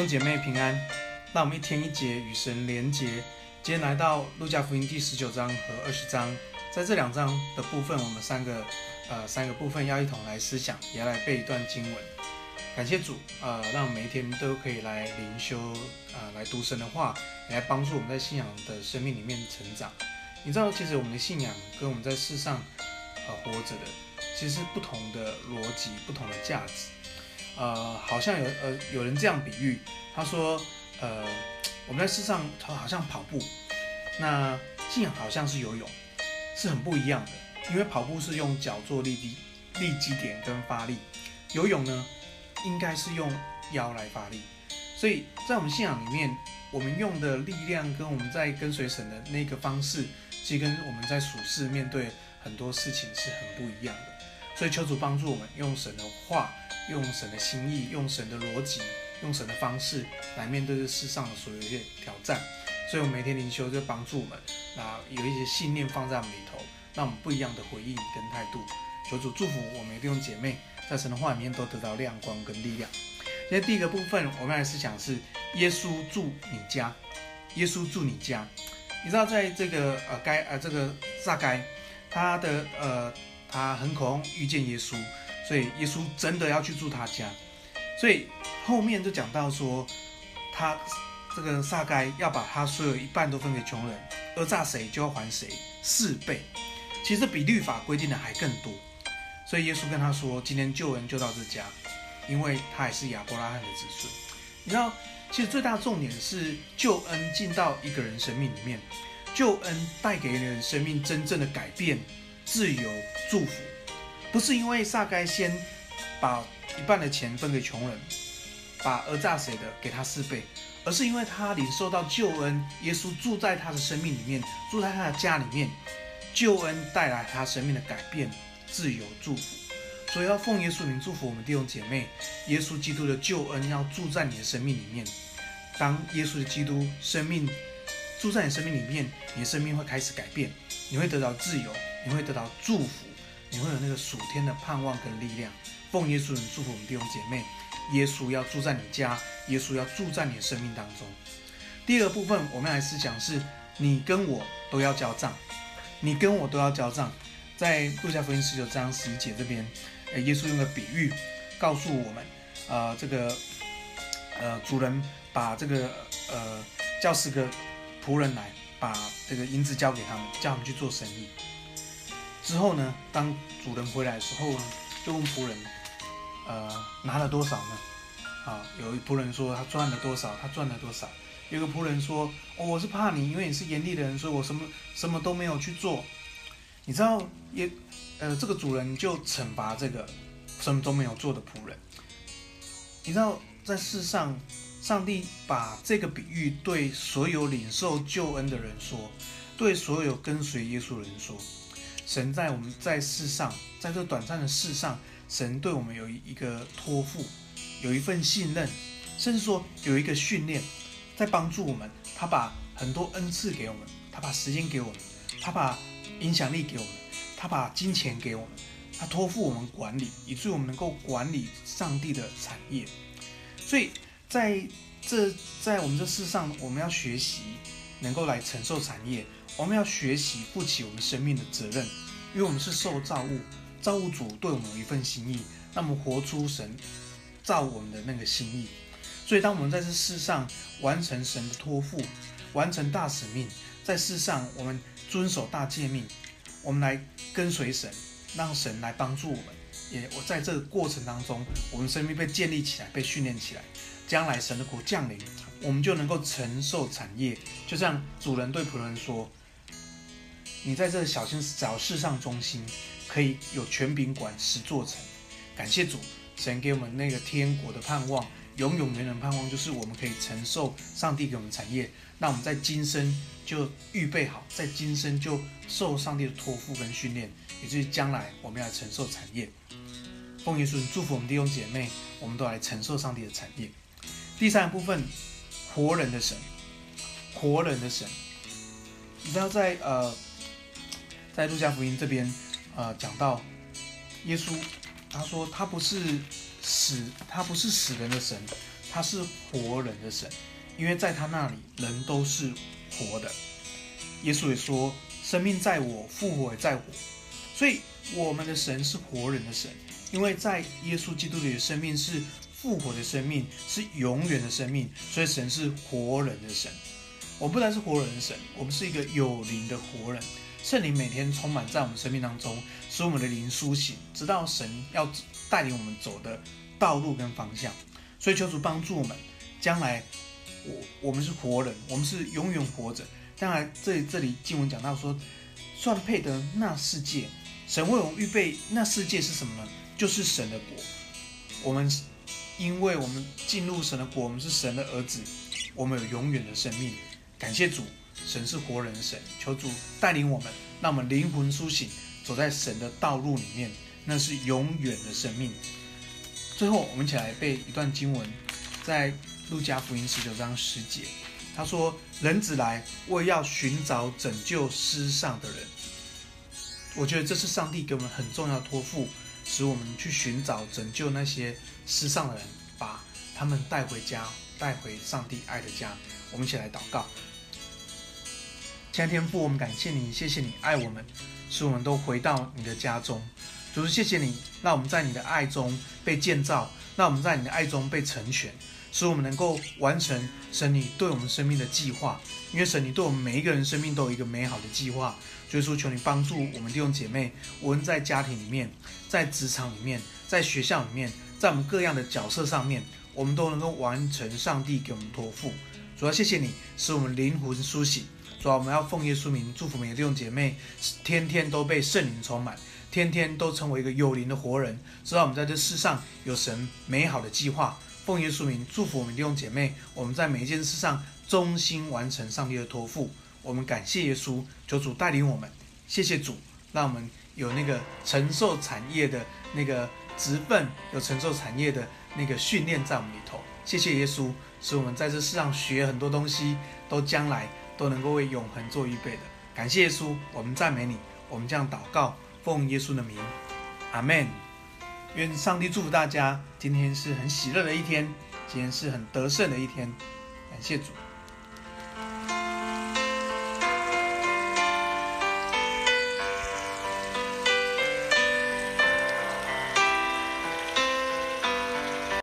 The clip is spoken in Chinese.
兄姐妹平安，让我们一天一节与神连结。今天来到路加福音第十九章和二十章，在这两章的部分，我们三个呃三个部分要一同来思想，也要来背一段经文。感谢主，呃，让我们每一天都可以来灵修，呃，来读神的话，来帮助我们在信仰的生命里面成长。你知道，其实我们的信仰跟我们在世上呃活着的，其实是不同的逻辑，不同的价值。呃，好像有呃有人这样比喻，他说，呃，我们在世上好像跑步，那信仰好像是游泳，是很不一样的。因为跑步是用脚做立基立基点跟发力，游泳呢，应该是用腰来发力。所以在我们信仰里面，我们用的力量跟我们在跟随神的那个方式，其实跟我们在属世面对很多事情是很不一样的。所以求主帮助我们用神的话。用神的心意，用神的逻辑，用神的方式来面对这世上的所有一些挑战。所以，我们每天灵修就帮助我们，啊，有一些信念放在我们里头，让我们不一样的回应跟态度。求主祝福我们弟兄姐妹，在神的话里面都得到亮光跟力量。今天第一个部分，我们来思想是耶稣住你家。耶稣住你家，你知道，在这个呃该呃这个撒该，他的呃他很渴望遇见耶稣。所以耶稣真的要去住他家，所以后面就讲到说，他这个撒该要把他所有一半都分给穷人，讹诈谁就要还谁四倍。其实比律法规定的还更多。所以耶稣跟他说，今天救恩就到这家，因为他也是亚伯拉罕的子孙。你知道，其实最大重点是救恩进到一个人生命里面，救恩带给人生命真正的改变、自由、祝福。不是因为撒该先把一半的钱分给穷人，把讹诈谁的给他四倍，而是因为他领受到救恩，耶稣住在他的生命里面，住在他的家里面，救恩带来他生命的改变、自由、祝福。所以要奉耶稣名祝福我们弟兄姐妹，耶稣基督的救恩要住在你的生命里面。当耶稣的基督生命住在你生命里面，你的生命会开始改变，你会得到自由，你会得到祝福。你会有那个属天的盼望跟力量，奉耶稣名祝福我们弟兄姐妹，耶稣要住在你家，耶稣要住在你的生命当中。第二部分，我们来思想是，你跟我都要交账，你跟我都要交账。在路加福音十九章十一节这边，耶稣用个比喻告诉我们，呃，这个呃主人把这个呃叫十个仆人来，把这个银子交给他们，叫他们去做生意。之后呢，当主人回来的时候呢，就问仆人，呃，拿了多少呢？啊，有一仆人说他赚了多少，他赚了多少。有个仆人说，哦，我是怕你，因为你是严厉的人，所以我什么什么都没有去做。你知道，也，呃，这个主人就惩罚这个什么都没有做的仆人。你知道，在世上，上帝把这个比喻对所有领受救恩的人说，对所有跟随耶稣的人说。神在我们在世上，在这短暂的世上，神对我们有一个托付，有一份信任，甚至说有一个训练，在帮助我们。他把很多恩赐给我们，他把时间给我们，他把影响力给我们，他把金钱给我们，他托付我们管理，以至于我们能够管理上帝的产业。所以在这在我们这世上，我们要学习能够来承受产业。我们要学习负起我们生命的责任，因为我们是受造物，造物主对我们有一份心意，那我们活出神造我们的那个心意。所以，当我们在这世上完成神的托付，完成大使命，在世上我们遵守大诫命，我们来跟随神，让神来帮助我们。也我在这个过程当中，我们生命被建立起来，被训练起来，将来神的国降临，我们就能够承受产业。就像主人对仆人说。你在这小心小事上忠心，可以有权柄管十座城。感谢主，神给我们那个天国的盼望，永永远远盼望，就是我们可以承受上帝给我们的产业。那我们在今生就预备好，在今生就受上帝的托付跟训练，以至于将来我们要承受产业。奉耶稣祝福我们弟兄姐妹，我们都来承受上帝的产业。第三部分，活人的神，活人的神，你知道在呃。在路加福音这边，呃，讲到耶稣，他说他不是死，他不是死人的神，他是活人的神，因为在他那里人都是活的。耶稣也说：“生命在我，复活也在我。”所以我们的神是活人的神，因为在耶稣基督里的生命是复活的生命，是永远的生命，所以神是活人的神。我们不单是活人的神，我们是一个有灵的活人。圣灵每天充满在我们生命当中，使我们的灵苏醒，知道神要带领我们走的道路跟方向。所以求主帮助我们，将来我我们是活人，我们是永远活着。将来这里这里经文讲到说，算配得那世界，神为我们预备那世界是什么呢？就是神的国。我们因为我们进入神的国，我们是神的儿子，我们有永远的生命。感谢主。神是活人的神，求主带领我们，让我们灵魂苏醒，走在神的道路里面，那是永远的生命。最后，我们一起来背一段经文，在路加福音十九章十节，他说：“人子来，为要寻找拯救失丧的人。”我觉得这是上帝给我们很重要的托付，使我们去寻找拯救那些失丧的人，把他们带回家，带回上帝爱的家。我们一起来祷告。亲爱的天父，我们感谢你，谢谢你爱我们，使我们都回到你的家中。主，谢谢你，让我们在你的爱中被建造，让我们在你的爱中被成全，使我们能够完成神你对我们生命的计划。因为神你对我们每一个人生命都有一个美好的计划。所以说，求你帮助我们弟兄姐妹，无论在家庭里面，在职场里面，在学校里面，在我们各样的角色上面，我们都能够完成上帝给我们托付。主要谢谢你，使我们灵魂苏醒。主要我们要奉耶稣名祝福每个弟兄姐妹，天天都被圣灵充满，天天都成为一个有灵的活人，知道我们在这世上有神美好的计划。奉耶稣名祝福我们弟兄姐妹，我们在每一件事上忠心完成上帝的托付。我们感谢耶稣，求主带领我们，谢谢主，让我们有那个承受产业的那个职分，有承受产业的那个训练在我们里头。谢谢耶稣，使我们在这世上学很多东西，都将来。都能够为永恒做预备的，感谢耶稣，我们赞美你，我们这样祷告，奉耶稣的名，阿门。愿上帝祝福大家，今天是很喜乐的一天，今天是很得胜的一天，感谢主。